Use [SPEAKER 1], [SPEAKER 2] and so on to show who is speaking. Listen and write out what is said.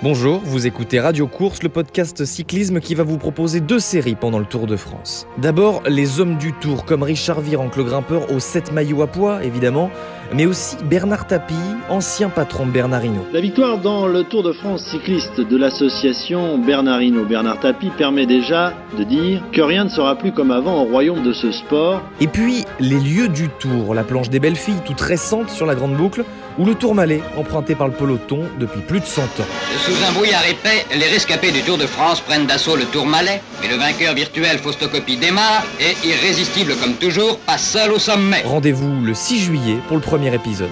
[SPEAKER 1] Bonjour, vous écoutez Radio Course, le podcast cyclisme qui va vous proposer deux séries pendant le Tour de France. D'abord, les hommes du Tour, comme Richard Virenque, le grimpeur au 7 maillots à poids, évidemment, mais aussi Bernard Tapie, ancien patron de Bernardino.
[SPEAKER 2] La victoire dans le Tour de France cycliste de l'association Bernardino Bernard Tapie permet déjà de dire que rien ne sera plus comme avant au royaume de ce sport.
[SPEAKER 1] Et puis, les lieux du Tour, la planche des belles filles, toute récente sur la grande boucle, ou le Tourmalet, emprunté par le peloton depuis plus de 100 ans.
[SPEAKER 3] Sous un brouillard épais, les rescapés du Tour de France prennent d'assaut le Tourmalet, mais le vainqueur virtuel Faustocopie démarre et, irrésistible comme toujours, passe seul au sommet.
[SPEAKER 1] Rendez-vous le 6 juillet pour le premier épisode.